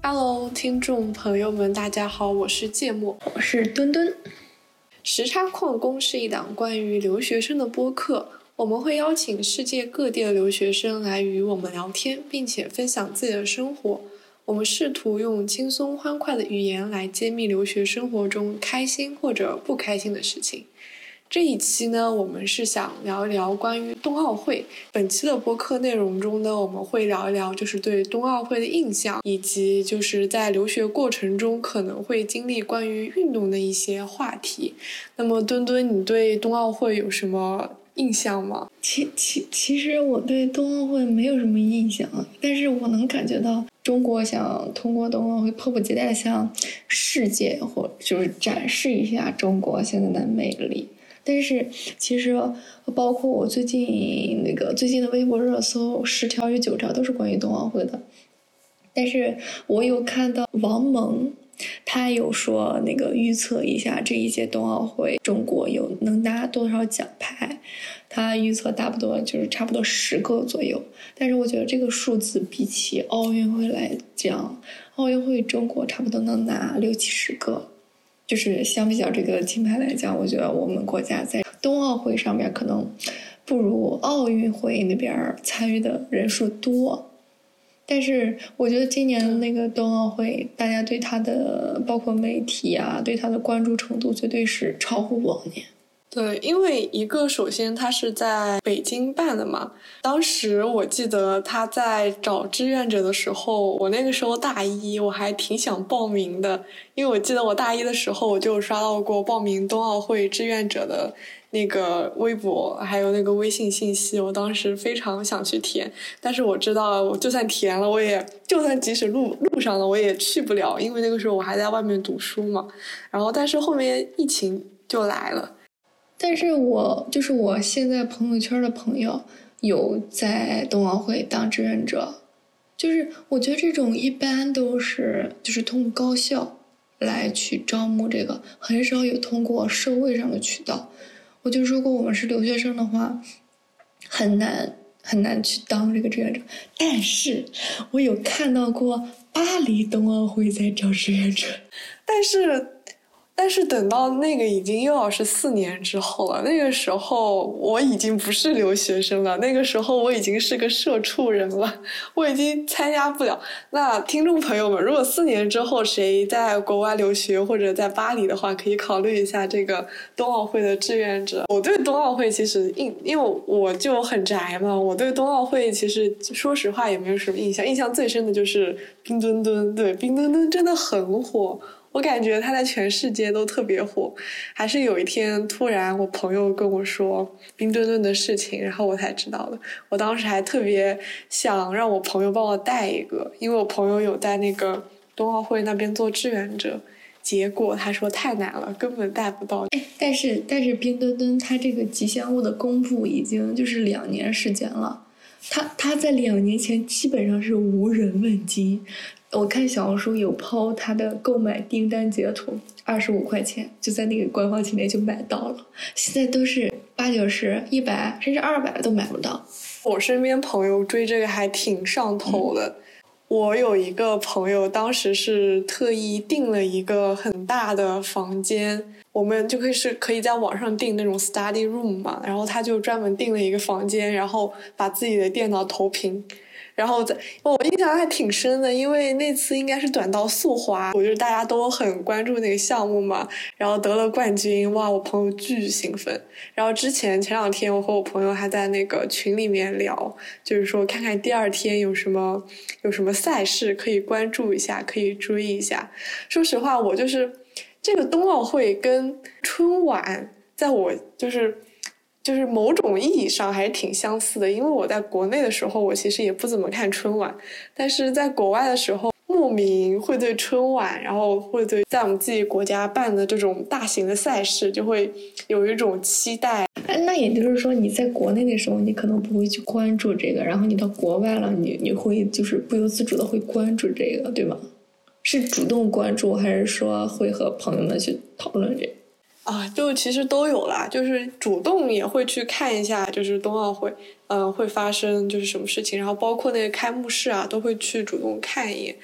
Hello，听众朋友们，大家好，我是芥末，我是墩墩。时差矿工是一档关于留学生的播客，我们会邀请世界各地的留学生来与我们聊天，并且分享自己的生活。我们试图用轻松欢快的语言来揭秘留学生活中开心或者不开心的事情。这一期呢，我们是想聊一聊关于冬奥会。本期的播客内容中呢，我们会聊一聊就是对冬奥会的印象，以及就是在留学过程中可能会经历关于运动的一些话题。那么，墩墩，你对冬奥会有什么印象吗？其其其实我对冬奥会没有什么印象，但是我能感觉到中国想通过冬奥会迫不及待向世界或就是展示一下中国现在的魅力。但是其实，包括我最近那个最近的微博热搜，十条有九条都是关于冬奥会的。但是我有看到王蒙，他有说那个预测一下这一届冬奥会中国有能拿多少奖牌，他预测差不多就是差不多十个左右。但是我觉得这个数字比起奥运会来讲，奥运会中国差不多能拿六七十个。就是相比较这个金牌来讲，我觉得我们国家在冬奥会上面可能不如奥运会那边参与的人数多，但是我觉得今年那个冬奥会，大家对他的包括媒体啊，对他的关注程度绝对是超乎往年。对，因为一个首先他是在北京办的嘛，当时我记得他在找志愿者的时候，我那个时候大一，我还挺想报名的，因为我记得我大一的时候我就刷到过报名冬奥会志愿者的那个微博，还有那个微信信息，我当时非常想去填，但是我知道我就算填了，我也就算即使录录上了，我也去不了，因为那个时候我还在外面读书嘛，然后但是后面疫情就来了。但是我就是我现在朋友圈的朋友有在冬奥会当志愿者，就是我觉得这种一般都是就是通过高校来去招募这个，很少有通过社会上的渠道。我就如果我们是留学生的话，很难很难去当这个志愿者。但是我有看到过巴黎冬奥会在招志愿者，但是。但是等到那个已经又要是四年之后了，那个时候我已经不是留学生了，那个时候我已经是个社畜人了，我已经参加不了。那听众朋友们，如果四年之后谁在国外留学或者在巴黎的话，可以考虑一下这个冬奥会的志愿者。我对冬奥会其实印，因为我就很宅嘛，我对冬奥会其实说实话也没有什么印象，印象最深的就是冰墩墩，对，冰墩墩真的很火。我感觉他在全世界都特别火，还是有一天突然我朋友跟我说冰墩墩的事情，然后我才知道的。我当时还特别想让我朋友帮我带一个，因为我朋友有在那个冬奥会那边做志愿者，结果他说太难了，根本带不到。哎，但是但是冰墩墩它这个吉祥物的公布已经就是两年时间了，他他在两年前基本上是无人问津。我看小红书有抛他的购买订单截图，二十五块钱就在那个官方旗舰就买到了。现在都是八九十、一百甚至二百都买不到。我身边朋友追这个还挺上头的。我有一个朋友，当时是特意订了一个很大的房间，我们就可以是可以在网上订那种 study room 嘛，然后他就专门订了一个房间，然后把自己的电脑投屏。然后在我印象还挺深的，因为那次应该是短道速滑，我觉得大家都很关注那个项目嘛，然后得了冠军，哇，我朋友巨兴奋。然后之前前两天我和我朋友还在那个群里面聊，就是说看看第二天有什么有什么赛事可以关注一下，可以追一下。说实话，我就是这个冬奥会跟春晚，在我就是。就是某种意义上还是挺相似的，因为我在国内的时候，我其实也不怎么看春晚，但是在国外的时候，莫名会对春晚，然后会对在我们自己国家办的这种大型的赛事，就会有一种期待。哎，那也就是说，你在国内的时候，你可能不会去关注这个，然后你到国外了，你你会就是不由自主的会关注这个，对吗？是主动关注，还是说会和朋友们去讨论这个？啊，就其实都有啦，就是主动也会去看一下，就是冬奥会，嗯，会发生就是什么事情，然后包括那个开幕式啊，都会去主动看一眼。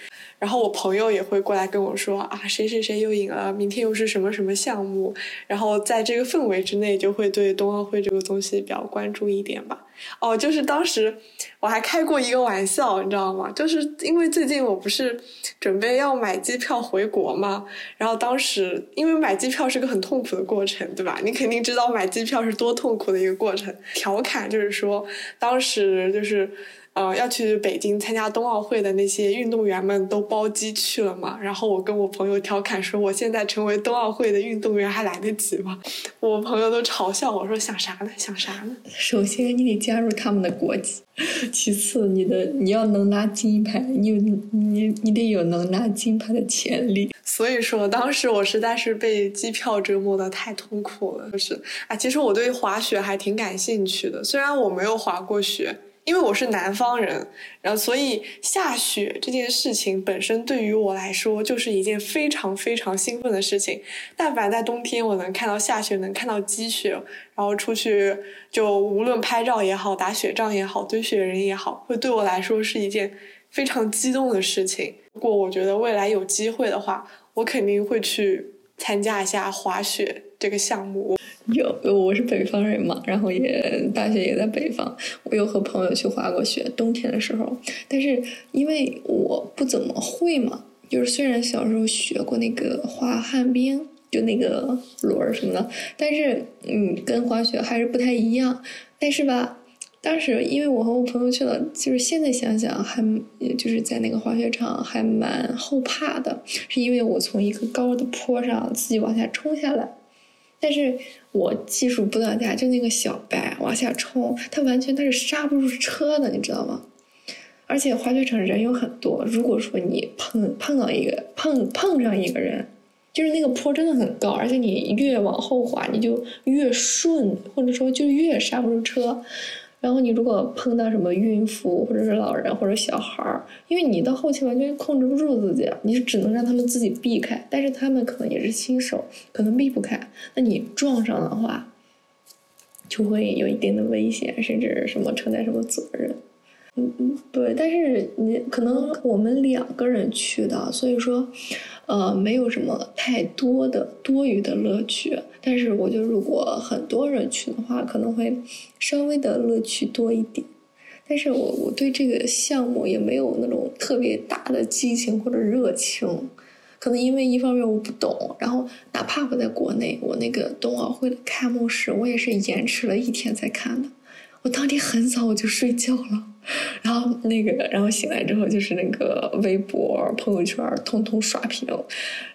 然后我朋友也会过来跟我说啊，谁谁谁又赢了，明天又是什么什么项目。然后在这个氛围之内，就会对冬奥会这个东西比较关注一点吧。哦，就是当时我还开过一个玩笑，你知道吗？就是因为最近我不是准备要买机票回国嘛，然后当时因为买机票是个很痛苦的过程，对吧？你肯定知道买机票是多痛苦的一个过程。调侃就是说，当时就是。呃，要去北京参加冬奥会的那些运动员们都包机去了嘛？然后我跟我朋友调侃说，我现在成为冬奥会的运动员还来得及吗？我朋友都嘲笑我说，想啥呢？想啥呢？首先你得加入他们的国籍，其次你的你要能拿金牌，你有你你得有能拿金牌的潜力。所以说，当时我实在是被机票折磨的太痛苦了。就是啊，其实我对滑雪还挺感兴趣的，虽然我没有滑过雪。因为我是南方人，然后所以下雪这件事情本身对于我来说就是一件非常非常兴奋的事情。但凡在冬天我能看到下雪，能看到积雪，然后出去就无论拍照也好，打雪仗也好，堆雪人也好，会对我来说是一件非常激动的事情。如果我觉得未来有机会的话，我肯定会去参加一下滑雪这个项目。有，我是北方人嘛，然后也大学也在北方，我有和朋友去滑过雪，冬天的时候。但是因为我不怎么会嘛，就是虽然小时候学过那个滑旱冰，就那个轮儿什么的，但是嗯，跟滑雪还是不太一样。但是吧，当时因为我和我朋友去了，就是现在想想还，就是在那个滑雪场还蛮后怕的，是因为我从一个高的坡上自己往下冲下来。但是我技术不到家，就那个小白往下冲，他完全他是刹不住车的，你知道吗？而且滑雪场人有很多，如果说你碰碰到一个碰碰上一个人，就是那个坡真的很高，而且你越往后滑，你就越顺，或者说就越刹不住车。然后你如果碰到什么孕妇或者是老人或者小孩儿，因为你到后期完全控制不住自己，你只能让他们自己避开。但是他们可能也是新手，可能避不开。那你撞上的话，就会有一定的危险，甚至什么承担什么责任。嗯嗯，对，但是你可能我们两个人去的，所以说，呃，没有什么太多的多余的乐趣。但是我觉得，如果很多人去的话，可能会稍微的乐趣多一点。但是我我对这个项目也没有那种特别大的激情或者热情，可能因为一方面我不懂，然后哪怕我在国内，我那个冬奥会的开幕式，我也是延迟了一天才看的。我当天很早我就睡觉了，然后那个，然后醒来之后就是那个微博、朋友圈通通刷屏，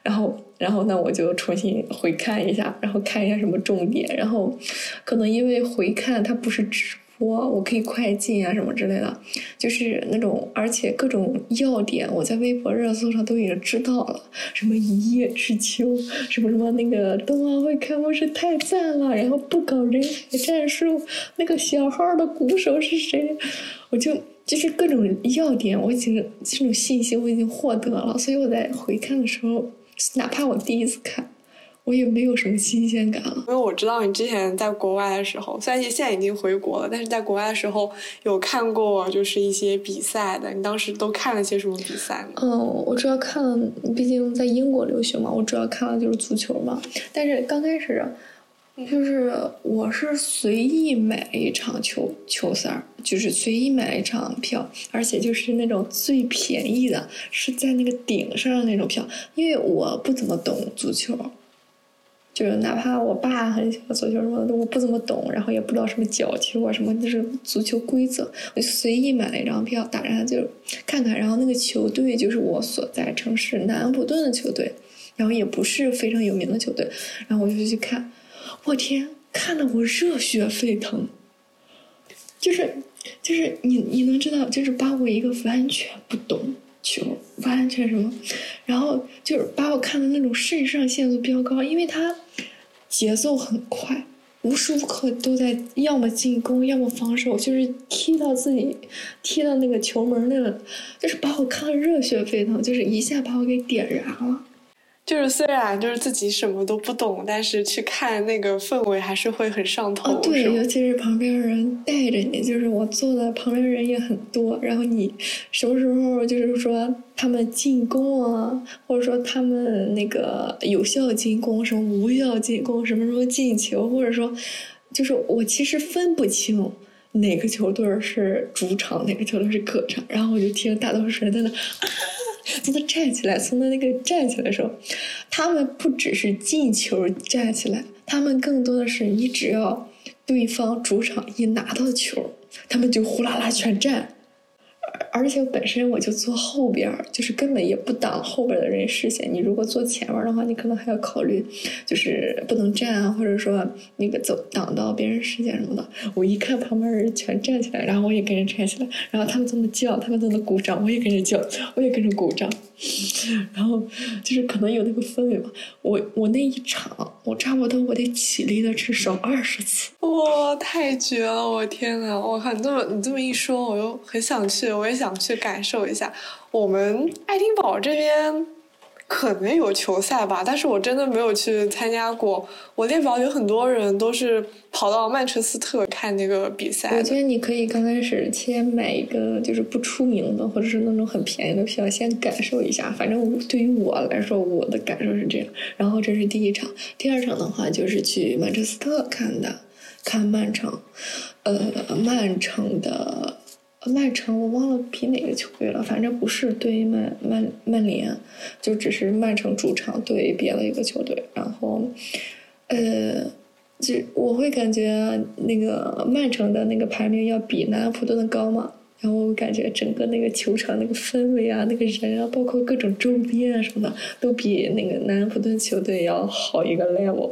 然后，然后那我就重新回看一下，然后看一下什么重点，然后可能因为回看它不是直。我我可以快进啊，什么之类的，就是那种，而且各种要点，我在微博热搜上都已经知道了，什么一叶知秋，什么什么那个冬奥会开幕式太赞了，然后不搞人海战术，那个小号的鼓手是谁？我就就是各种要点，我已经这种信息我已经获得了，所以我在回看的时候，哪怕我第一次看。我也没有什么新鲜感了，因为我知道你之前在国外的时候，虽然现在已经回国了，但是在国外的时候有看过就是一些比赛的。你当时都看了些什么比赛呢？嗯，我主要看，毕竟在英国留学嘛，我主要看的就是足球嘛。但是刚开始，就是我是随意买一场球球赛，就是随意买一场票，而且就是那种最便宜的，是在那个顶上的那种票，因为我不怎么懂足球。就是哪怕我爸很喜欢足球什么的，我不怎么懂，然后也不知道什么角球啊什么，就是足球规则，我就随意买了一张票，打上就看看。然后那个球队就是我所在城市南安普顿的球队，然后也不是非常有名的球队，然后我就去看，我天，看得我热血沸腾，就是就是你你能知道，就是把我一个完全不懂。球完全什么，然后就是把我看的那种肾上腺素飙高，因为他节奏很快，无时无刻都在要么进攻，要么防守，就是踢到自己踢到那个球门那个，就是把我看的热血沸腾，就是一下把我给点燃了。就是虽然就是自己什么都不懂，但是去看那个氛围还是会很上头。哦，对，尤其是旁边人带着你，就是我坐的旁边人也很多，然后你什么时候就是说他们进攻啊，或者说他们那个有效进攻，什么无效进攻，什么时候进球，或者说就是我其实分不清哪个球队是主场，哪个球队是客场，然后我就听大多数人在那。从他站起来，从他那个站起来的时候，他们不只是进球站起来，他们更多的是你只要对方主场一拿到球，他们就呼啦啦全站。而且本身我就坐后边儿，就是根本也不挡后边的人视线。你如果坐前面的话，你可能还要考虑，就是不能站啊，或者说那个走挡到别人视线什么的。我一看旁边人全站起来，然后我也跟着站起来，然后他们这么叫，他们在那鼓掌，我也跟着叫，我也跟着鼓掌。然后就是可能有那个氛围吧。我我那一场，我差不多我得起立的至少二十次。哇，太绝了！我天呐，我靠，你这么你这么一说，我又很想去，我也想去感受一下。我们爱丁堡这边。可能有球赛吧，但是我真的没有去参加过。我列表有很多人都是跑到曼彻斯特看那个比赛。我觉得你可以刚开始先买一个就是不出名的，或者是那种很便宜的票，先感受一下。反正对于我来说，我的感受是这样。然后这是第一场，第二场的话就是去曼彻斯特看的，看曼城。呃，曼城的。曼城我忘了比哪个球队了，反正不是对曼曼曼联，就只是曼城主场对别了一个球队。然后，呃，就我会感觉那个曼城的那个排名要比南安普顿的高嘛。然后我感觉整个那个球场那个氛围啊，那个人啊，包括各种周边啊什么的，都比那个南安普顿球队要好一个 level。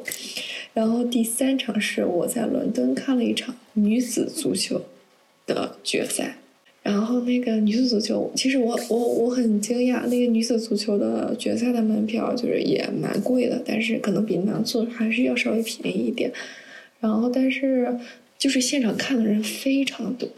然后第三场是我在伦敦看了一场女子足球。的决赛，然后那个女子足球，其实我我我很惊讶，那个女子足球的决赛的门票就是也蛮贵的，但是可能比男足还是要稍微便宜一点。然后，但是就是现场看的人非常多，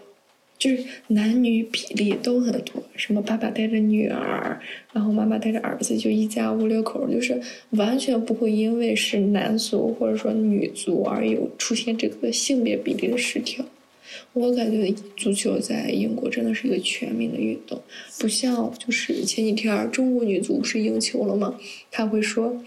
就是男女比例都很多，什么爸爸带着女儿，然后妈妈带着儿子，就一家五六口，就是完全不会因为是男足或者说女足而有出现这个性别比例的失调。我感觉足球在英国真的是一个全民的运动，不像就是前几天中国女足不是赢球了吗？他会说，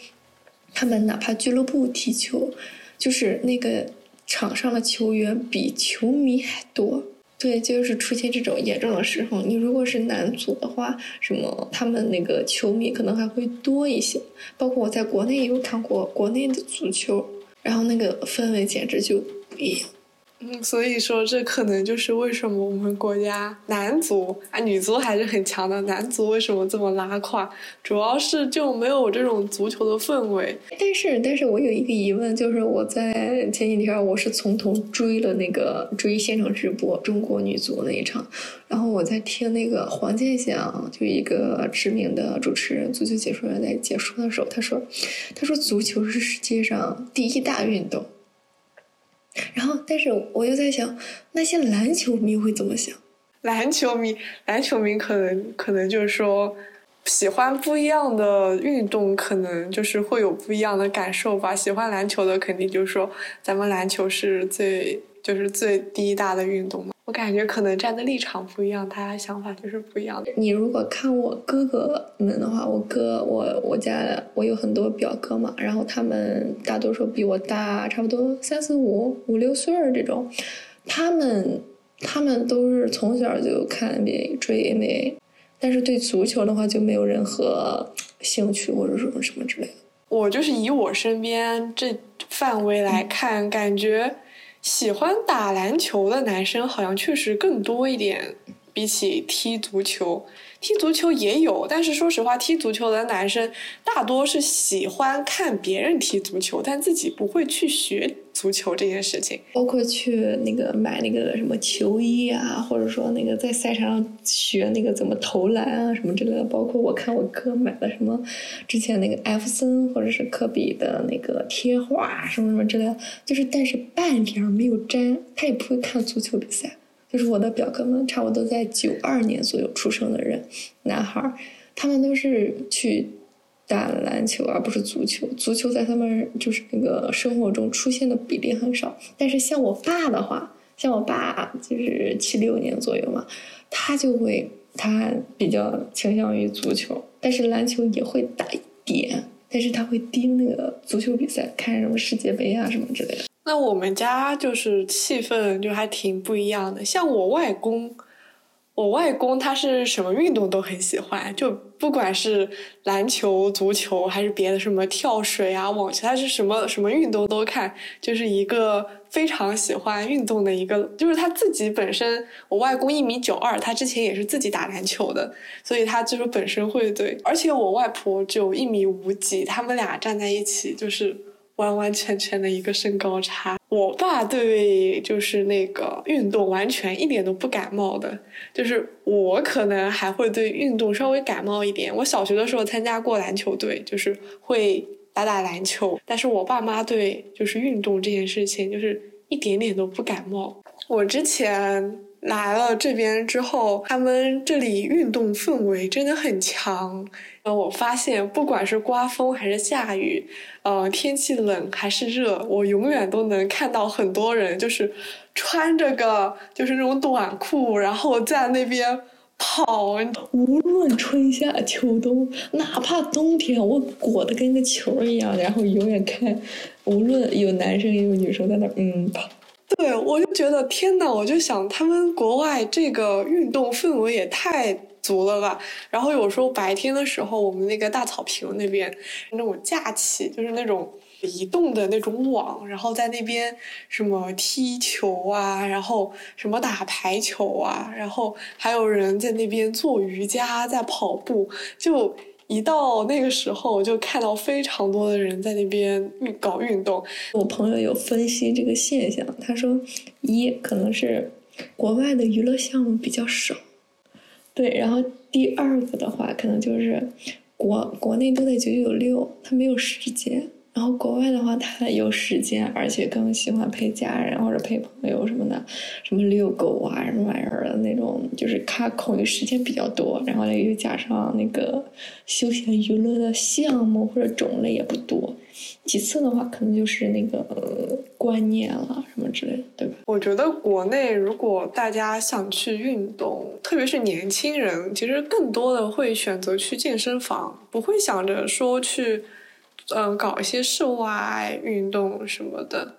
他们哪怕俱乐部踢球，就是那个场上的球员比球迷还多。对，就是出现这种严重的时候，你如果是男足的话，什么他们那个球迷可能还会多一些。包括我在国内也有看过国内的足球，然后那个氛围简直就不一样。嗯，所以说这可能就是为什么我们国家男足啊，女足还是很强的，男足为什么这么拉胯，主要是就没有这种足球的氛围。但是，但是我有一个疑问，就是我在前几天我是从头追了那个追现场直播中国女足那一场，然后我在听那个黄健翔，就一个知名的主持人、足球解说员在解说的时候，他说，他说足球是世界上第一大运动。然后，但是我又在想，那些篮球迷会怎么想？篮球迷，篮球迷可能可能就是说，喜欢不一样的运动，可能就是会有不一样的感受吧。喜欢篮球的肯定就是说，咱们篮球是最就是最第一大的运动嘛。我感觉可能站的立场不一样，大家想法就是不一样的。你如果看我哥哥们的话，我哥我我家我有很多表哥嘛，然后他们大多数比我大，差不多三四五五六岁儿这种，他们他们都是从小就看 NBA 追 NBA，但是对足球的话就没有任何兴趣或者什么什么之类的。我就是以我身边这范围来看，感觉。喜欢打篮球的男生好像确实更多一点，比起踢足球。踢足球也有，但是说实话，踢足球的男生大多是喜欢看别人踢足球，但自己不会去学足球这件事情。包括去那个买那个什么球衣啊，或者说那个在赛场上学那个怎么投篮啊什么之类的。包括我看我哥买的什么之前那个艾弗森或者是科比的那个贴画什么什么之类的，就是但是半点没有沾，他也不会看足球比赛。就是我的表哥们，差不多在九二年左右出生的人，男孩儿，他们都是去打篮球而不是足球，足球在他们就是那个生活中出现的比例很少。但是像我爸的话，像我爸就是七六年左右嘛，他就会他比较倾向于足球，但是篮球也会打一点，但是他会盯那个足球比赛，看什么世界杯啊什么之类的。那我们家就是气氛就还挺不一样的，像我外公。我外公他是什么运动都很喜欢，就不管是篮球、足球还是别的什么跳水啊、网球，他是什么什么运动都看，就是一个非常喜欢运动的一个。就是他自己本身，我外公一米九二，他之前也是自己打篮球的，所以他就是本身会对。而且我外婆就一米五几，他们俩站在一起就是。完完全全的一个身高差。我爸对就是那个运动完全一点都不感冒的，就是我可能还会对运动稍微感冒一点。我小学的时候参加过篮球队，就是会打打篮球，但是我爸妈对就是运动这件事情就是一点点都不感冒。我之前。来了这边之后，他们这里运动氛围真的很强。呃，我发现不管是刮风还是下雨，呃，天气冷还是热，我永远都能看到很多人就是穿着个就是那种短裤，然后在那边跑。无论春夏秋冬，哪怕冬天，我裹得跟个球一样，然后永远看，无论有男生也有女生在那嗯跑。对，我就觉得天呐，我就想他们国外这个运动氛围也太足了吧。然后有时候白天的时候，我们那个大草坪那边那种架起，就是那种移动的那种网，然后在那边什么踢球啊，然后什么打排球啊，然后还有人在那边做瑜伽，在跑步，就。一到那个时候，我就看到非常多的人在那边搞运动。我朋友有分析这个现象，他说，一可能是国外的娱乐项目比较少，对，然后第二个的话，可能就是国国内都在九九六，他没有时间。然后国外的话，他有时间，而且更喜欢陪家人或者陪朋友什么的，什么遛狗啊，什么玩意儿的那种，就是他空余时间比较多。然后呢又加上那个休闲娱乐的项目或者种类也不多。其次的话，可能就是那个观念了什么之类的，对吧？我觉得国内如果大家想去运动，特别是年轻人，其实更多的会选择去健身房，不会想着说去。嗯，搞一些室外运动什么的，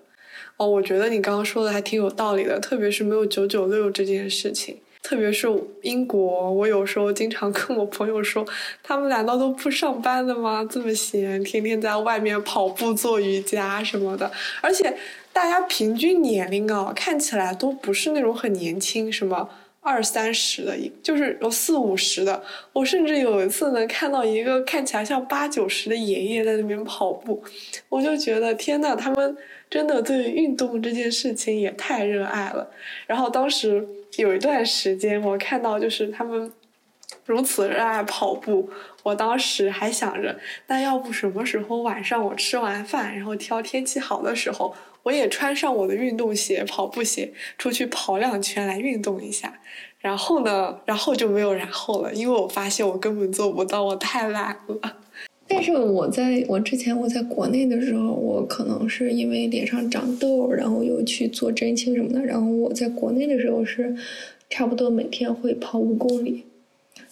哦，我觉得你刚刚说的还挺有道理的，特别是没有九九六这件事情，特别是英国，我有时候经常 跟我朋友说，他们难道都不上班的吗？这么闲，天天在外面跑步、做瑜伽什么的，而且大家平均年龄啊，看起来都不是那种很年轻，什么。二三十的，一就是有四五十的，我甚至有一次能看到一个看起来像八九十的爷爷在那边跑步，我就觉得天呐，他们真的对运动这件事情也太热爱了。然后当时有一段时间，我看到就是他们如此热爱跑步，我当时还想着，那要不什么时候晚上我吃完饭，然后挑天气好的时候。我也穿上我的运动鞋、跑步鞋，出去跑两圈来运动一下。然后呢，然后就没有然后了，因为我发现我根本做不到，我太懒了。但是我在我之前我在国内的时候，我可能是因为脸上长痘，然后又去做针清什么的。然后我在国内的时候是差不多每天会跑五公里，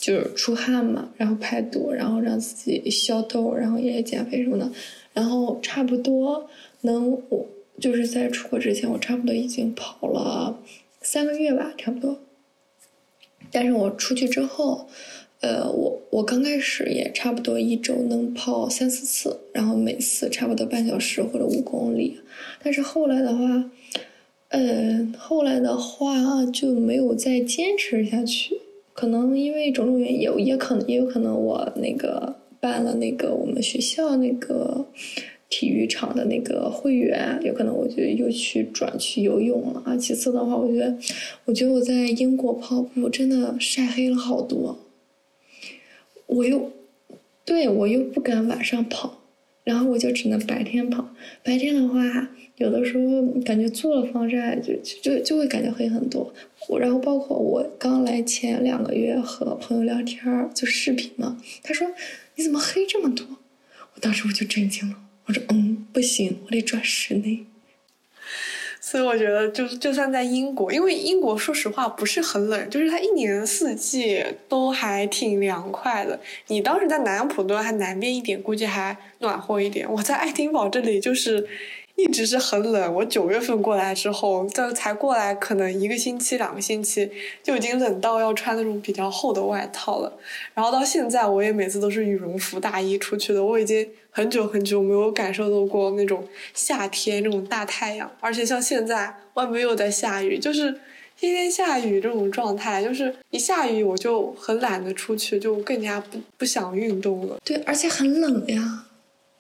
就是出汗嘛，然后排毒，然后让自己消痘，然后也减肥什么的。然后差不多能我。就是在出国之前，我差不多已经跑了三个月吧，差不多。但是我出去之后，呃，我我刚开始也差不多一周能跑三四次，然后每次差不多半小时或者五公里。但是后来的话，呃，后来的话就没有再坚持下去，可能因为种种原因，也可能也有可能我那个办了那个我们学校那个。体育场的那个会员，有可能我就又去转去游泳了啊。其次的话，我觉得，我觉得我在英国跑步真的晒黑了好多。我又，对我又不敢晚上跑，然后我就只能白天跑。白天的话，有的时候感觉做了防晒，就就就会感觉黑很多。我然后包括我刚来前两个月和朋友聊天就视频嘛，他说你怎么黑这么多？我当时我就震惊了，我说嗯不行，我得转室内。所以我觉得，就就算在英国，因为英国说实话不是很冷，就是它一年四季都还挺凉快的。你当时在南普顿还南边一点，估计还暖和一点。我在爱丁堡这里就是。一直是很冷，我九月份过来之后，这才过来可能一个星期、两个星期，就已经冷到要穿那种比较厚的外套了。然后到现在，我也每次都是羽绒服、大衣出去的。我已经很久很久没有感受到过那种夏天那种大太阳，而且像现在外面又在下雨，就是天天下雨这种状态，就是一下雨我就很懒得出去，就更加不不想运动了。对，而且很冷呀，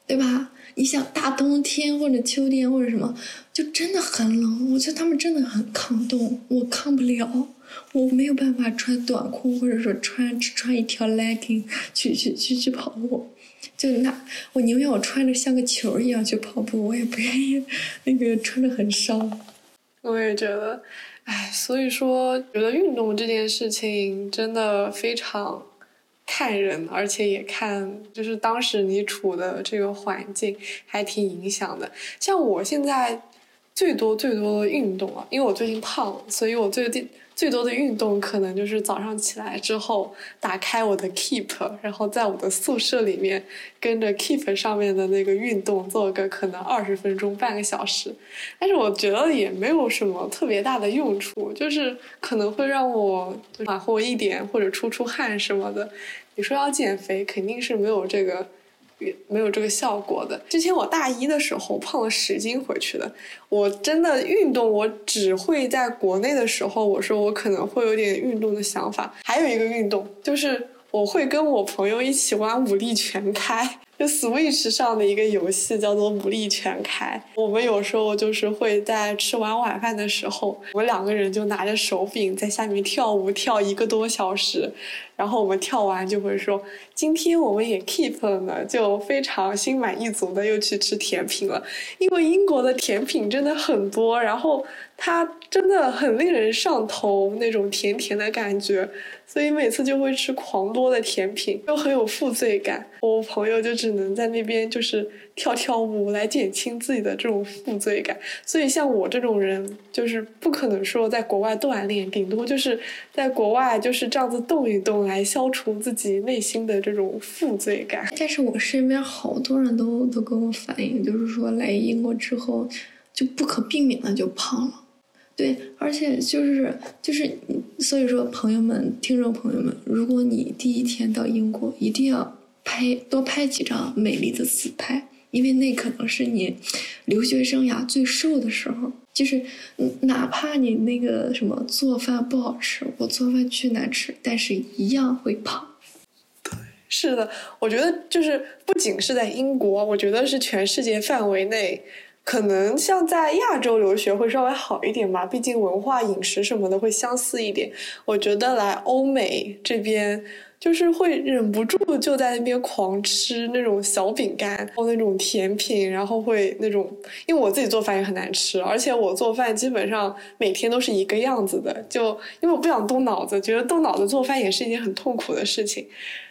对吧？你想大冬天或者秋天或者什么，就真的很冷。我觉得他们真的很抗冻，我抗不了，我没有办法穿短裤或者说穿只穿一条 legging 去去去去跑步。就那我宁愿我穿着像个球一样去跑步，我也不愿意那个穿着很烧。我也觉得，哎，所以说觉得运动这件事情真的非常。看人，而且也看，就是当时你处的这个环境还挺影响的。像我现在最多最多的运动啊，因为我最近胖了，所以我最近最多的运动可能就是早上起来之后打开我的 Keep，然后在我的宿舍里面跟着 Keep 上面的那个运动做个可能二十分钟半个小时。但是我觉得也没有什么特别大的用处，就是可能会让我暖和一点或者出出汗什么的。你说要减肥，肯定是没有这个，没有这个效果的。之前我大一的时候胖了十斤回去的。我真的运动，我只会在国内的时候，我说我可能会有点运动的想法。还有一个运动，就是我会跟我朋友一起玩武力全开。就 Switch 上的一个游戏叫做武力全开，我们有时候就是会在吃完晚饭的时候，我们两个人就拿着手柄在下面跳舞，跳一个多小时，然后我们跳完就会说今天我们也 keep 了呢，就非常心满意足的又去吃甜品了，因为英国的甜品真的很多，然后它真的很令人上头那种甜甜的感觉。所以每次就会吃狂多的甜品，又很有负罪感。我朋友就只能在那边就是跳跳舞来减轻自己的这种负罪感。所以像我这种人，就是不可能说在国外锻炼，顶多就是在国外就是这样子动一动来消除自己内心的这种负罪感。但是我身边好多人都都跟我反映，就是说来英国之后就不可避免的就胖了。对，而且就是就是，所以说朋友们、听众朋友们，如果你第一天到英国，一定要拍多拍几张美丽的自拍，因为那可能是你留学生涯最瘦的时候。就是哪怕你那个什么做饭不好吃，我做饭巨难吃，但是一样会胖。对，是的，我觉得就是不仅是在英国，我觉得是全世界范围内。可能像在亚洲留学会稍微好一点吧，毕竟文化、饮食什么的会相似一点。我觉得来欧美这边，就是会忍不住就在那边狂吃那种小饼干或那种甜品，然后会那种，因为我自己做饭也很难吃，而且我做饭基本上每天都是一个样子的，就因为我不想动脑子，觉得动脑子做饭也是一件很痛苦的事情，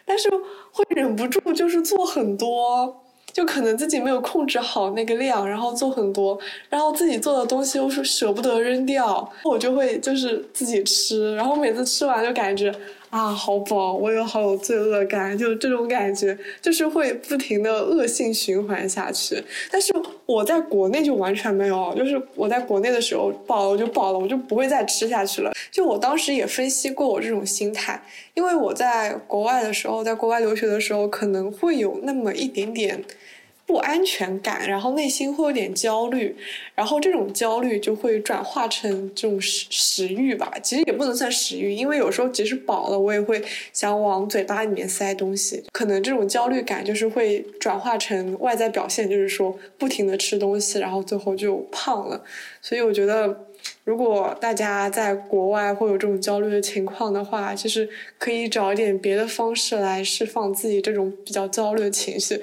但是会忍不住就是做很多。就可能自己没有控制好那个量，然后做很多，然后自己做的东西又是舍不得扔掉，我就会就是自己吃，然后每次吃完就感觉啊好饱，我有好有罪恶感，就这种感觉，就是会不停的恶性循环下去。但是我在国内就完全没有，就是我在国内的时候饱了我就饱了，我就不会再吃下去了。就我当时也分析过我这种心态，因为我在国外的时候，在国外留学的时候，可能会有那么一点点。不安全感，然后内心会有点焦虑，然后这种焦虑就会转化成这种食食欲吧。其实也不能算食欲，因为有时候即使饱了，我也会想往嘴巴里面塞东西。可能这种焦虑感就是会转化成外在表现，就是说不停的吃东西，然后最后就胖了。所以我觉得。如果大家在国外会有这种焦虑的情况的话，其实可以找一点别的方式来释放自己这种比较焦虑的情绪。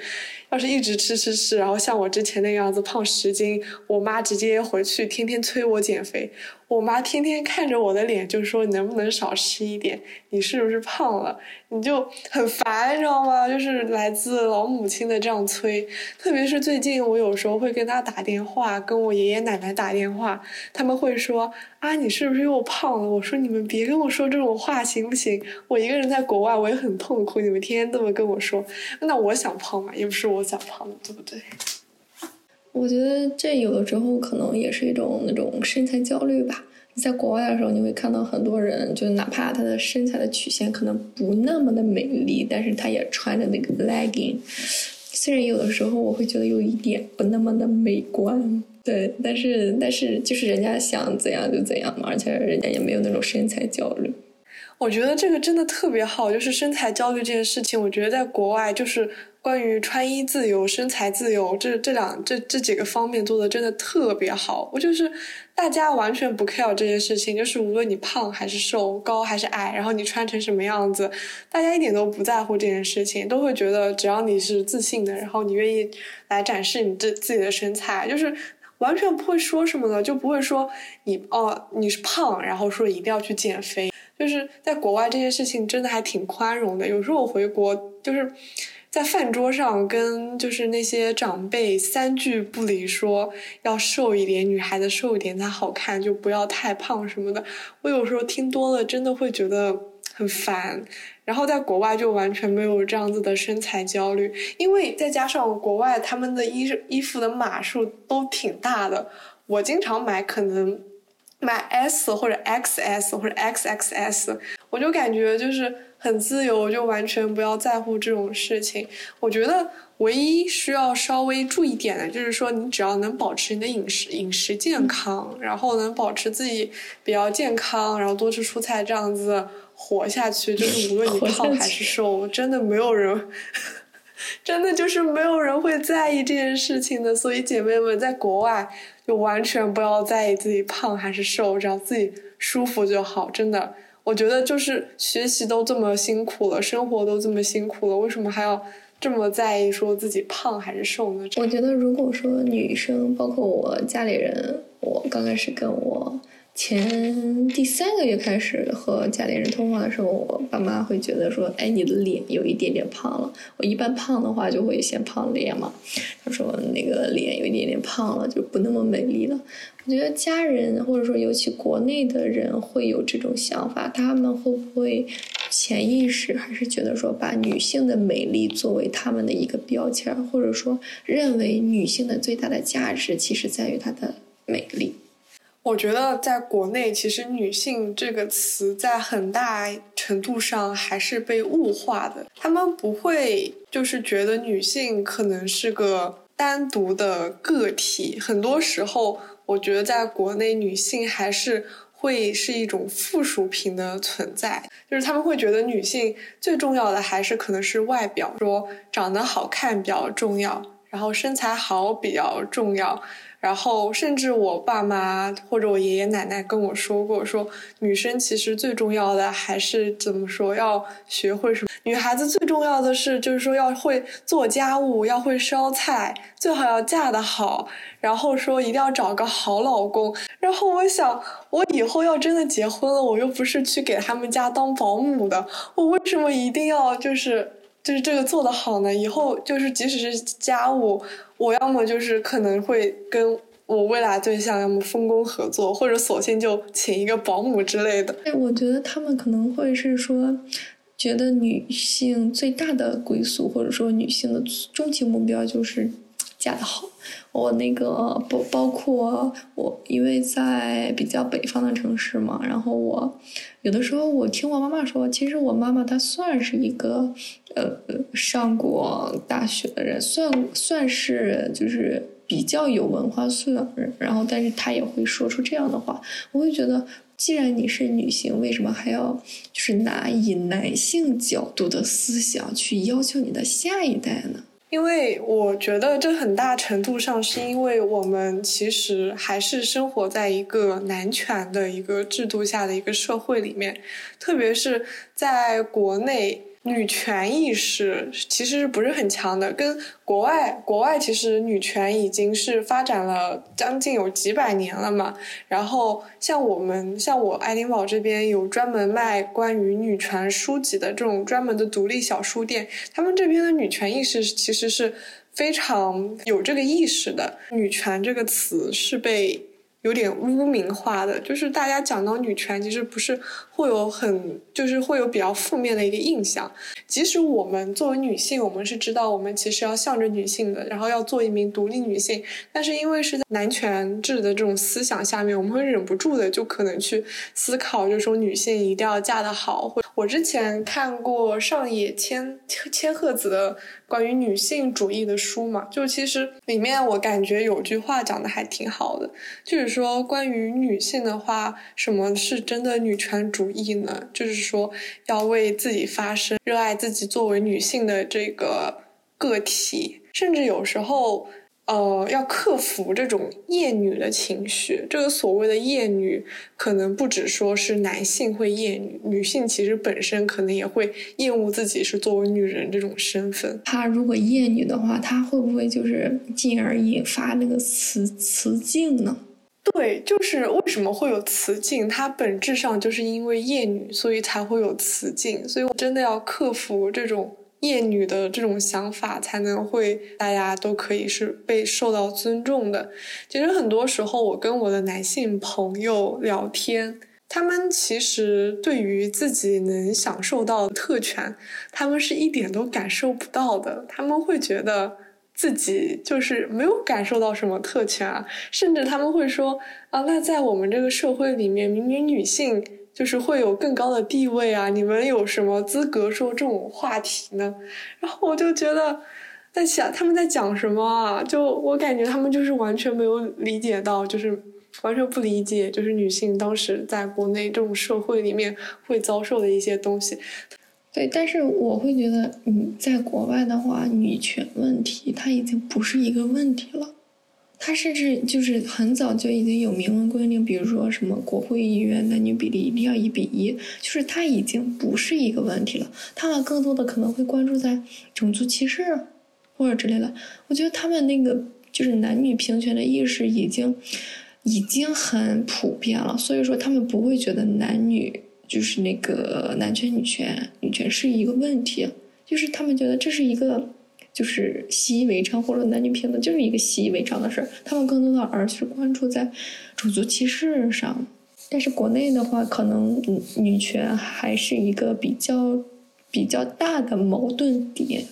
要是一直吃吃吃，然后像我之前那样子胖十斤，我妈直接回去天天催我减肥，我妈天天看着我的脸就说：“你能不能少吃一点？你是不是胖了？”你就很烦，你知道吗？就是来自老母亲的这样催。特别是最近，我有时候会跟她打电话，跟我爷爷奶奶打电话，他们会说：“啊，你是不是又胖了？”我说：“你们别跟我说这种话，行不行？我一个人在国外，我也很痛苦。你们天天这么跟我说，那我想胖嘛，也不是我想胖的，对不对？”我觉得这有的时候可能也是一种那种身材焦虑吧。你在国外的时候，你会看到很多人，就哪怕他的身材的曲线可能不那么的美丽，但是他也穿着那个 legging。虽然有的时候我会觉得有一点不那么的美观，对，但是但是就是人家想怎样就怎样嘛，而且人家也没有那种身材焦虑。我觉得这个真的特别好，就是身材焦虑这件事情，我觉得在国外就是。关于穿衣自由、身材自由，这这两这这几个方面做的真的特别好。我就是大家完全不 care 这件事情，就是无论你胖还是瘦、高还是矮，然后你穿成什么样子，大家一点都不在乎这件事情，都会觉得只要你是自信的，然后你愿意来展示你自自己的身材，就是完全不会说什么的，就不会说你哦你是胖，然后说一定要去减肥。就是在国外这件事情真的还挺宽容的。有时候我回国就是。在饭桌上跟就是那些长辈三句不离说要瘦一点，女孩子瘦一点才好看，就不要太胖什么的。我有时候听多了，真的会觉得很烦。然后在国外就完全没有这样子的身材焦虑，因为再加上国外他们的衣衣服的码数都挺大的，我经常买可能买 S 或者 XS 或者 XXS，我就感觉就是。很自由，就完全不要在乎这种事情。我觉得唯一需要稍微注意点的，就是说你只要能保持你的饮食饮食健康，然后能保持自己比较健康，然后多吃蔬菜，这样子活下去，就是无论你胖还是瘦，真的没有人，真的就是没有人会在意这件事情的。所以姐妹们在国外就完全不要在意自己胖还是瘦，只要自己舒服就好，真的。我觉得就是学习都这么辛苦了，生活都这么辛苦了，为什么还要这么在意说自己胖还是瘦呢？我觉得如果说女生，包括我家里人，我刚开始跟我。前第三个月开始和家里人通话的时候，我爸妈会觉得说：“哎，你的脸有一点点胖了。”我一般胖的话就会先胖脸嘛。他说：“那个脸有一点点胖了，就不那么美丽了。”我觉得家人或者说尤其国内的人会有这种想法，他们会不会潜意识还是觉得说把女性的美丽作为他们的一个标签，或者说认为女性的最大的价值其实在于她的美丽。我觉得在国内，其实“女性”这个词在很大程度上还是被物化的。他们不会就是觉得女性可能是个单独的个体。很多时候，我觉得在国内，女性还是会是一种附属品的存在。就是他们会觉得女性最重要的还是可能是外表，说长得好看比较重要，然后身材好比较重要。然后，甚至我爸妈或者我爷爷奶奶跟我说过，说女生其实最重要的还是怎么说，要学会什么？女孩子最重要的是，就是说要会做家务，要会烧菜，最好要嫁得好，然后说一定要找个好老公。然后我想，我以后要真的结婚了，我又不是去给他们家当保姆的，我为什么一定要就是就是这个做的好呢？以后就是即使是家务。我要么就是可能会跟我未来对象要么分工合作，或者索性就请一个保姆之类的。哎，我觉得他们可能会是说，觉得女性最大的归宿，或者说女性的终极目标就是嫁的好。我那个包包括我，因为在比较北方的城市嘛，然后我有的时候我听我妈妈说，其实我妈妈她算是一个呃上过大学的人，算算是就是比较有文化素养的人，然后但是她也会说出这样的话，我会觉得，既然你是女性，为什么还要就是拿以男性角度的思想去要求你的下一代呢？因为我觉得这很大程度上是因为我们其实还是生活在一个男权的一个制度下的一个社会里面，特别是在国内，女权意识其实不是很强的，跟国外国外其实女权已经是发展了将近有几百年了嘛。然后像我们像我爱丁堡这边有专门卖关于女权书籍的这种专门的独立小书店，他们这边的女权意识其实是非常有这个意识的。女权这个词是被。有点污名化的，就是大家讲到女权，其实不是会有很，就是会有比较负面的一个印象。即使我们作为女性，我们是知道我们其实要向着女性的，然后要做一名独立女性，但是因为是在男权制的这种思想下面，我们会忍不住的就可能去思考，就是说女性一定要嫁得好。我之前看过上野千千鹤子的。关于女性主义的书嘛，就其实里面我感觉有句话讲的还挺好的，就是说关于女性的话，什么是真的女权主义呢？就是说要为自己发声，热爱自己作为女性的这个个体，甚至有时候。呃，要克服这种厌女的情绪。这个所谓的厌女，可能不只说是男性会厌女，女性其实本身可能也会厌恶自己是作为女人这种身份。她如果厌女的话，她会不会就是进而引发那个雌雌竞呢？对，就是为什么会有雌竞？它本质上就是因为厌女，所以才会有雌竞。所以我真的要克服这种。厌女的这种想法，才能会大家都可以是被受到尊重的。其实很多时候，我跟我的男性朋友聊天，他们其实对于自己能享受到的特权，他们是一点都感受不到的。他们会觉得自己就是没有感受到什么特权啊，甚至他们会说啊，那在我们这个社会里面，明明女性。就是会有更高的地位啊！你们有什么资格说这种话题呢？然后我就觉得，在想他们在讲什么啊？就我感觉他们就是完全没有理解到，就是完全不理解，就是女性当时在国内这种社会里面会遭受的一些东西。对，但是我会觉得，你在国外的话，女权问题它已经不是一个问题了。他甚至就是很早就已经有明文规定，比如说什么国会议员男女比例一定要一比一，就是他已经不是一个问题了。他们更多的可能会关注在种族歧视或者之类的。我觉得他们那个就是男女平权的意识已经已经很普遍了，所以说他们不会觉得男女就是那个男权女权女权是一个问题，就是他们觉得这是一个。就是习以为常，或者男女平等就是一个习以为常的事儿。他们更多的而是关注在种族歧视上。但是国内的话，可能女权还是一个比较比较大的矛盾点。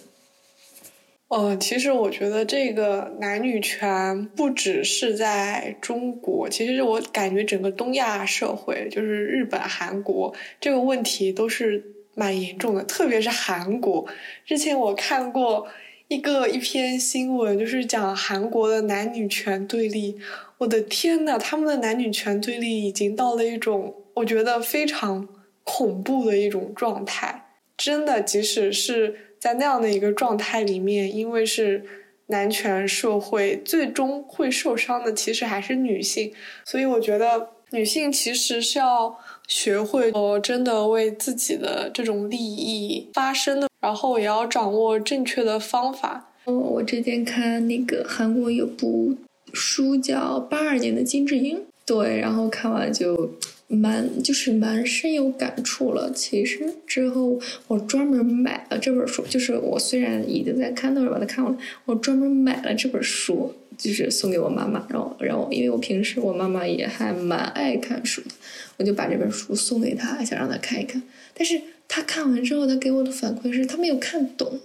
呃，其实我觉得这个男女权不只是在中国，其实我感觉整个东亚社会，就是日本、韩国这个问题都是蛮严重的，特别是韩国。之前我看过。一个一篇新闻就是讲韩国的男女权对立，我的天呐，他们的男女权对立已经到了一种我觉得非常恐怖的一种状态。真的，即使是在那样的一个状态里面，因为是男权社会，最终会受伤的其实还是女性。所以我觉得女性其实是要学会，哦，真的为自己的这种利益发声的。然后也要掌握正确的方法。嗯，我之前看那个韩国有部书叫《八二年的金智英》，对，然后看完就蛮就是蛮深有感触了。其实之后我专门买了这本书，就是我虽然已经在看到把它看完了，我专门买了这本书，就是送给我妈妈。然后，然后因为我平时我妈妈也还蛮爱看书的，我就把这本书送给她，想让她看一看。但是。她看完之后，她给我的反馈是她没有看懂。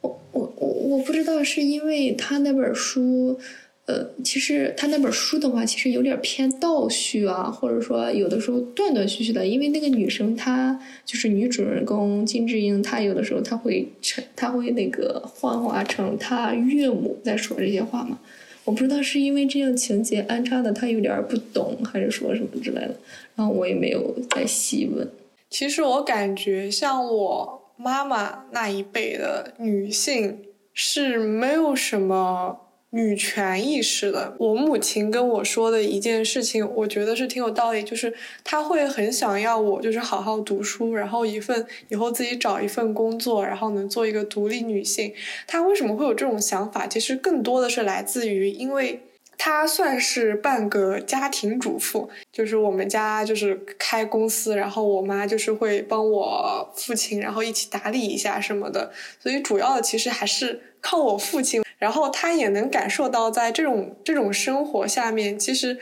我我我我不知道是因为她那本书，呃，其实他那本书的话，其实有点偏倒叙啊，或者说有的时候断断续续的。因为那个女生她就是女主人公金智英，她有的时候她会成，她会那个幻化成她岳母在说这些话嘛。我不知道是因为这样情节安插的，她有点不懂，还是说什么之类的。然后我也没有再细问。其实我感觉，像我妈妈那一辈的女性是没有什么女权意识的。我母亲跟我说的一件事情，我觉得是挺有道理，就是她会很想要我就是好好读书，然后一份以后自己找一份工作，然后能做一个独立女性。她为什么会有这种想法？其实更多的是来自于因为。她算是半个家庭主妇，就是我们家就是开公司，然后我妈就是会帮我父亲，然后一起打理一下什么的，所以主要的其实还是靠我父亲。然后他也能感受到，在这种这种生活下面，其实。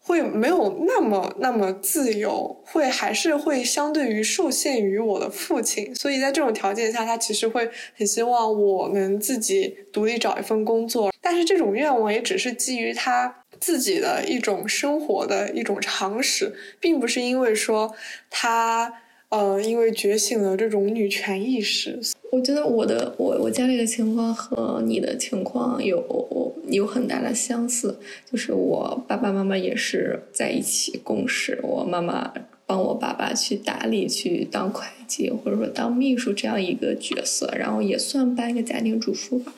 会没有那么那么自由，会还是会相对于受限于我的父亲，所以在这种条件下，他其实会很希望我能自己独立找一份工作，但是这种愿望也只是基于他自己的一种生活的一种常识，并不是因为说他。呃，因为觉醒了这种女权意识，我觉得我的我我家里的情况和你的情况有有很大的相似，就是我爸爸妈妈也是在一起共事，我妈妈帮我爸爸去打理，去当会计或者说当秘书这样一个角色，然后也算半个家庭主妇吧。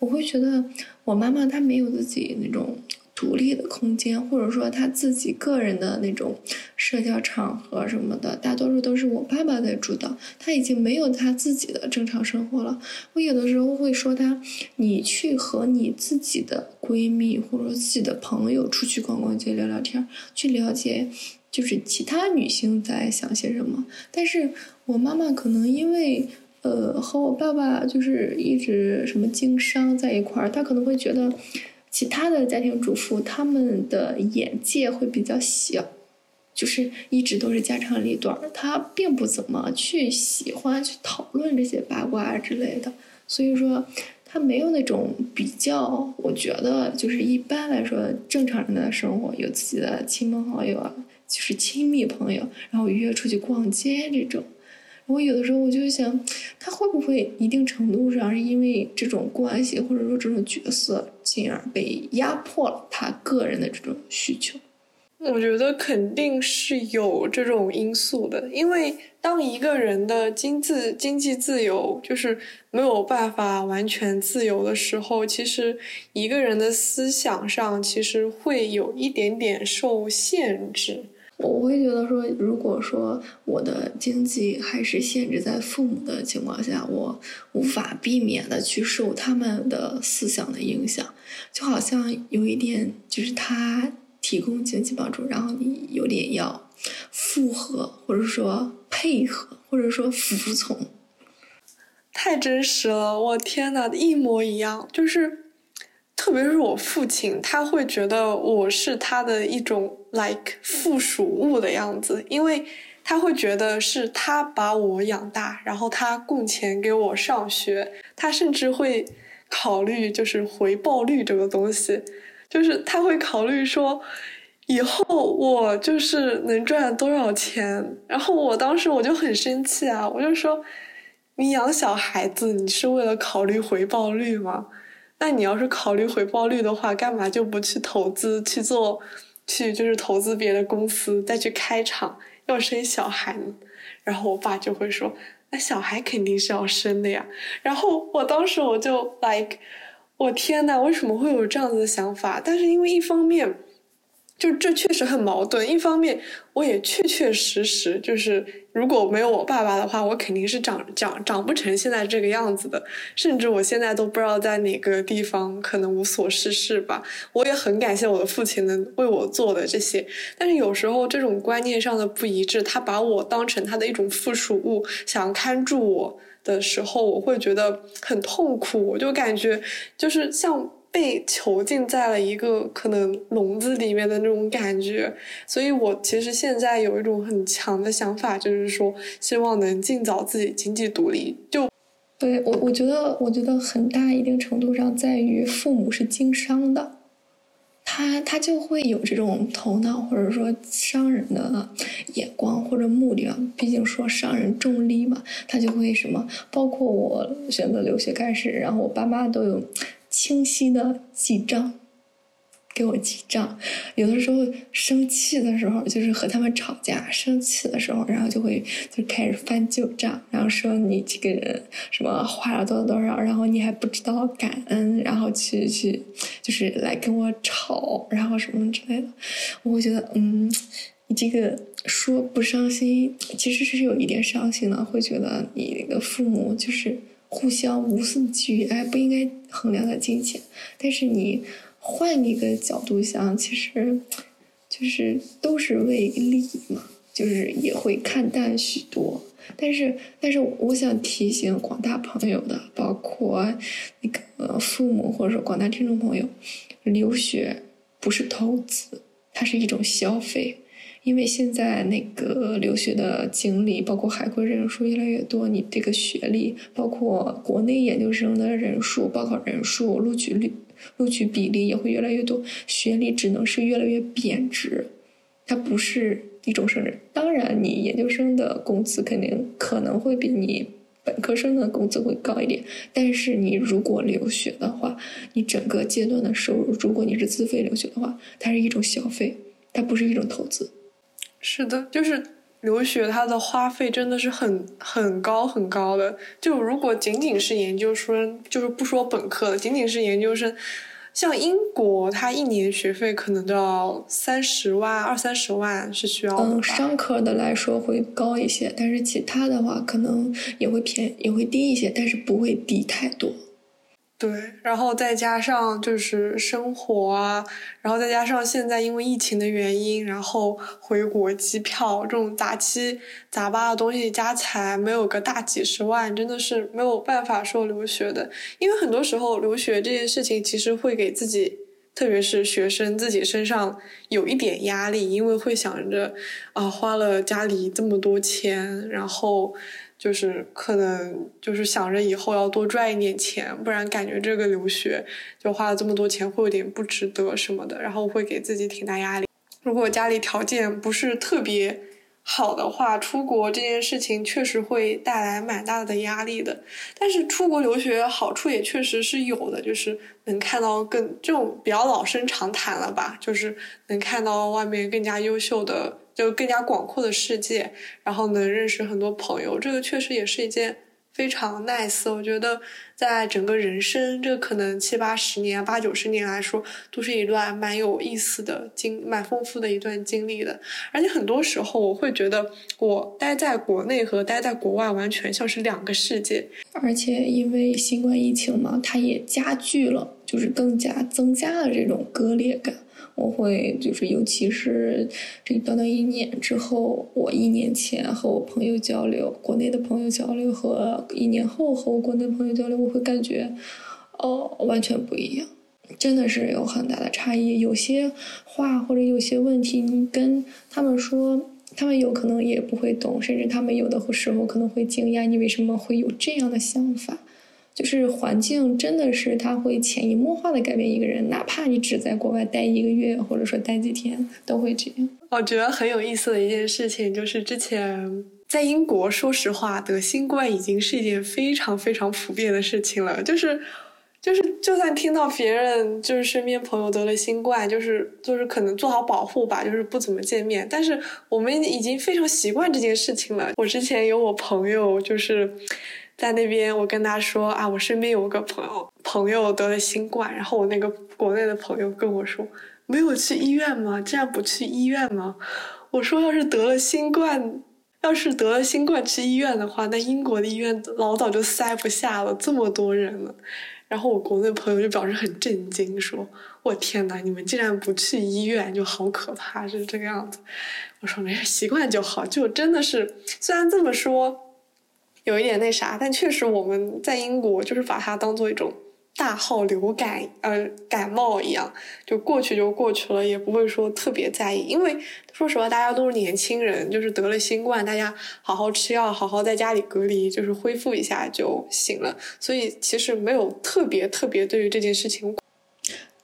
我会觉得我妈妈她没有自己那种。独立的空间，或者说他自己个人的那种社交场合什么的，大多数都是我爸爸在主导。他已经没有他自己的正常生活了。我有的时候会说他：“你去和你自己的闺蜜或者说自己的朋友出去逛逛街、聊聊天，去了解就是其他女性在想些什么。”但是我妈妈可能因为呃和我爸爸就是一直什么经商在一块儿，她可能会觉得。其他的家庭主妇，他们的眼界会比较小，就是一直都是家长里短，他并不怎么去喜欢去讨论这些八卦之类的，所以说他没有那种比较。我觉得就是一般来说，正常人的生活有自己的亲朋好友啊，就是亲密朋友，然后约出去逛街这种。我有的时候我就想，他会不会一定程度上是因为这种关系或者说这种角色，进而被压迫了他个人的这种需求？我觉得肯定是有这种因素的，因为当一个人的经济经济自由就是没有办法完全自由的时候，其实一个人的思想上其实会有一点点受限制。我会觉得说，如果说我的经济还是限制在父母的情况下，我无法避免的去受他们的思想的影响，就好像有一点就是他提供经济帮助，然后你有点要附和，或者说配合，或者说服从。太真实了，我天呐，一模一样，就是。特别是我父亲，他会觉得我是他的一种 like 附属物的样子，因为他会觉得是他把我养大，然后他供钱给我上学，他甚至会考虑就是回报率这个东西，就是他会考虑说以后我就是能赚多少钱，然后我当时我就很生气啊，我就说你养小孩子你是为了考虑回报率吗？那你要是考虑回报率的话，干嘛就不去投资去做，去就是投资别的公司，再去开厂，要生小孩呢？然后我爸就会说，那小孩肯定是要生的呀。然后我当时我就 like，我天呐，为什么会有这样子的想法？但是因为一方面。就这确实很矛盾，一方面我也确确实实就是如果没有我爸爸的话，我肯定是长长长不成现在这个样子的，甚至我现在都不知道在哪个地方可能无所事事吧。我也很感谢我的父亲能为我做的这些，但是有时候这种观念上的不一致，他把我当成他的一种附属物，想看住我的时候，我会觉得很痛苦，我就感觉就是像。被囚禁在了一个可能笼子里面的那种感觉，所以我其实现在有一种很强的想法，就是说希望能尽早自己经济独立。就对我，我觉得，我觉得很大一定程度上在于父母是经商的，他他就会有这种头脑，或者说商人的眼光或者目的啊。毕竟说商人重利嘛，他就会什么，包括我选择留学开始，然后我爸妈都有。清晰的记账，给我记账，有的时候生气的时候，就是和他们吵架，生气的时候，然后就会就开始翻旧账，然后说你这个人什么花了多少多少，然后你还不知道感恩，然后去去就是来跟我吵，然后什么之类的，我会觉得，嗯，你这个说不伤心，其实是有一点伤心的，会觉得你那个父母就是互相无私的给予爱，不应该衡量在金钱，但是你。换一个角度想，其实就是都是为利益嘛，就是也会看淡许多。但是，但是我想提醒广大朋友的，包括那个父母或者说广大听众朋友，留学不是投资，它是一种消费。因为现在那个留学的经历，包括海归人数越来越多，你这个学历，包括国内研究生的人数、报考人数、录取率。录取比例也会越来越多，学历只能是越来越贬值，它不是一种升值。当然，你研究生的工资肯定可能会比你本科生的工资会高一点，但是你如果留学的话，你整个阶段的收入，如果你是自费留学的话，它是一种消费，它不是一种投资。是的，就是。留学它的花费真的是很很高很高的，就如果仅仅是研究生，就是不说本科的，仅仅是研究生，像英国，它一年学费可能都要三十万二三十万是需要的。嗯，商科的来说会高一些，但是其他的话可能也会便也会低一些，但是不会低太多。对，然后再加上就是生活啊，然后再加上现在因为疫情的原因，然后回国机票这种杂七杂八的东西加起来没有个大几十万，真的是没有办法说留学的。因为很多时候留学这件事情其实会给自己，特别是学生自己身上有一点压力，因为会想着啊花了家里这么多钱，然后。就是可能就是想着以后要多赚一点钱，不然感觉这个留学就花了这么多钱会有点不值得什么的，然后会给自己挺大压力。如果家里条件不是特别好的话，出国这件事情确实会带来蛮大的压力的。但是出国留学好处也确实是有的，就是能看到更这种比较老生常谈了吧，就是能看到外面更加优秀的。就更加广阔的世界，然后能认识很多朋友，这个确实也是一件非常 nice。我觉得在整个人生，这可能七八十年、八九十年来说，都是一段蛮有意思的经、蛮丰富的一段经历的。而且很多时候，我会觉得我待在国内和待在国外完全像是两个世界。而且因为新冠疫情嘛，它也加剧了，就是更加增加了这种割裂感。我会就是，尤其是这短短一年之后，我一年前和我朋友交流，国内的朋友交流和一年后和我国内朋友交流，我会感觉，哦，完全不一样，真的是有很大的差异。有些话或者有些问题，你跟他们说，他们有可能也不会懂，甚至他们有的时候可能会惊讶你为什么会有这样的想法。就是环境真的是他会潜移默化的改变一个人，哪怕你只在国外待一个月，或者说待几天，都会这样。我觉得很有意思的一件事情就是，之前在英国，说实话，得新冠已经是一件非常非常普遍的事情了。就是，就是，就算听到别人就是身边朋友得了新冠，就是就是可能做好保护吧，就是不怎么见面，但是我们已经非常习惯这件事情了。我之前有我朋友就是。在那边，我跟他说啊，我身边有个朋友，朋友得了新冠，然后我那个国内的朋友跟我说，没有去医院吗？这样不去医院吗？我说，要是得了新冠，要是得了新冠去医院的话，那英国的医院老早就塞不下了，这么多人了。然后我国内朋友就表示很震惊，说，我天呐，你们竟然不去医院，就好可怕，是这个样子。我说没事，习惯就好，就真的是，虽然这么说。有一点那啥，但确实我们在英国就是把它当做一种大号流感呃感冒一样，就过去就过去了，也不会说特别在意。因为说实话，大家都是年轻人，就是得了新冠，大家好好吃药，好好在家里隔离，就是恢复一下就行了。所以其实没有特别特别对于这件事情。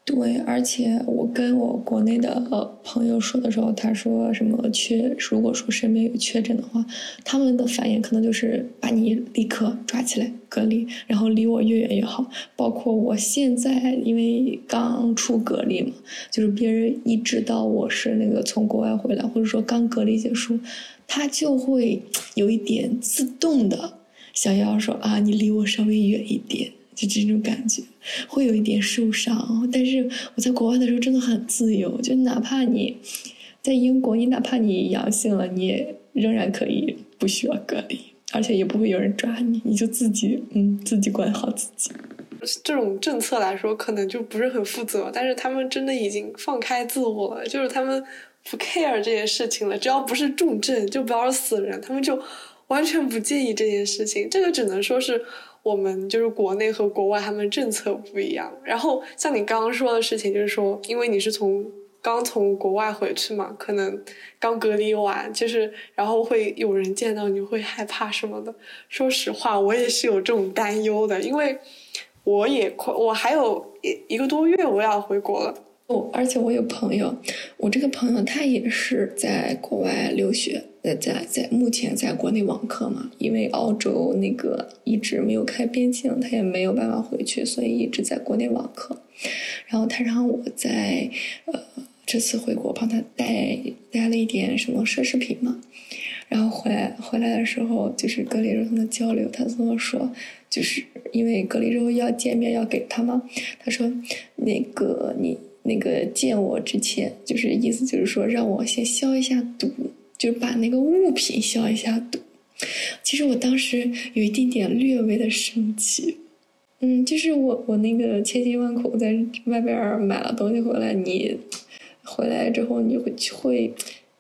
对，而且我跟我国内的朋友说的时候，他说什么确，如果说身边有确诊的话，他们的反应可能就是把你立刻抓起来隔离，然后离我越远越好。包括我现在因为刚出隔离嘛，就是别人一知道我是那个从国外回来，或者说刚隔离结束，他就会有一点自动的想要说啊，你离我稍微远一点。就这种感觉，会有一点受伤。但是我在国外的时候真的很自由，就哪怕你在英国，你哪怕你阳性了，你也仍然可以不需要隔离，而且也不会有人抓你，你就自己嗯自己管好自己。这种政策来说，可能就不是很负责，但是他们真的已经放开自我了，就是他们不 care 这件事情了，只要不是重症，就不要死人，他们就完全不介意这件事情。这个只能说是。我们就是国内和国外，他们政策不一样。然后像你刚刚说的事情，就是说，因为你是从刚从国外回去嘛，可能刚隔离完，就是然后会有人见到你会害怕什么的。说实话，我也是有这种担忧的，因为我也快，我还有一一个多月我要回国了。哦，而且我有朋友，我这个朋友他也是在国外留学，在在在目前在国内网课嘛，因为澳洲那个一直没有开边境，他也没有办法回去，所以一直在国内网课。然后他让我在呃这次回国帮他带带了一点什么奢侈品嘛，然后回来回来的时候就是隔离中的交流，他跟我说，就是因为隔离之后要见面要给他嘛，他说那个你。那个见我之前，就是意思就是说让我先消一下毒，就把那个物品消一下毒。其实我当时有一点点略微的生气，嗯，就是我我那个千辛万苦在外边买了东西回来，你回来之后你会会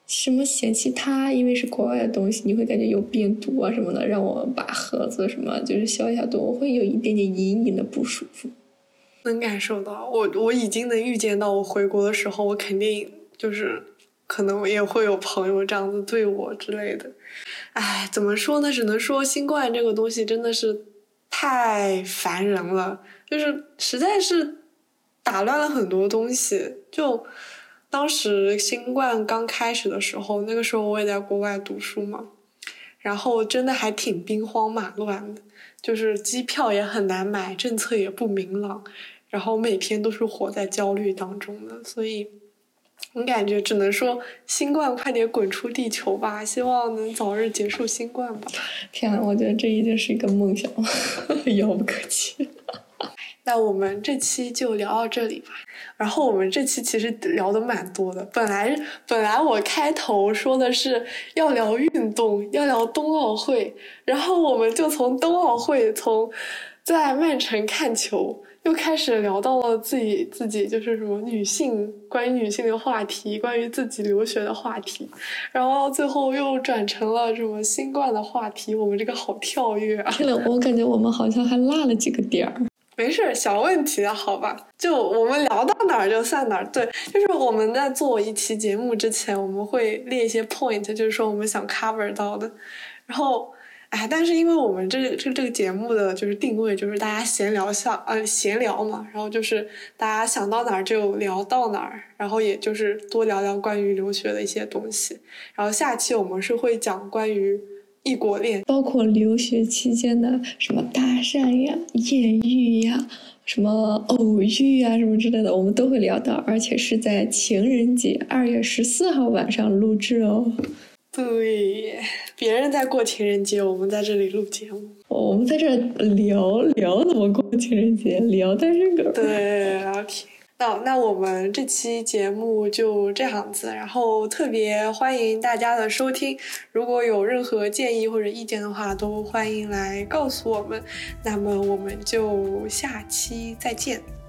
什么嫌弃它，因为是国外的东西，你会感觉有病毒啊什么的，让我把盒子什么就是消一下毒，我会有一点点隐隐的不舒服。能感受到，我我已经能预见到，我回国的时候，我肯定就是可能也会有朋友这样子对我之类的。唉，怎么说呢？只能说新冠这个东西真的是太烦人了，就是实在是打乱了很多东西。就当时新冠刚开始的时候，那个时候我也在国外读书嘛，然后真的还挺兵荒马乱的。就是机票也很难买，政策也不明朗，然后每天都是活在焦虑当中的，所以我感觉只能说新冠快点滚出地球吧，希望能早日结束新冠吧。天啊，我觉得这已经是一个梦想了，遥不可及。那我们这期就聊到这里吧。然后我们这期其实聊的蛮多的。本来本来我开头说的是要聊运动，要聊冬奥会，然后我们就从冬奥会，从在曼城看球，又开始聊到了自己自己就是什么女性关于女性的话题，关于自己留学的话题，然后最后又转成了什么新冠的话题。我们这个好跳跃啊！我感觉我们好像还落了几个点儿。没事，小问题好吧？就我们聊到哪儿就算哪儿。对，就是我们在做一期节目之前，我们会列一些 point，就是说我们想 cover 到的。然后，哎，但是因为我们这这这个节目的就是定位，就是大家闲聊下，呃，闲聊嘛。然后就是大家想到哪儿就聊到哪儿，然后也就是多聊聊关于留学的一些东西。然后下期我们是会讲关于。异国恋，包括留学期间的什么搭讪呀、艳遇呀、什么偶遇啊、什么之类的，我们都会聊到，而且是在情人节二月十四号晚上录制哦。对，别人在过情人节，我们在这里录节目。我们在这聊聊怎么过情人节，聊的这个。对，OK。那那我们这期节目就这样子，然后特别欢迎大家的收听。如果有任何建议或者意见的话，都欢迎来告诉我们。那么我们就下期再见。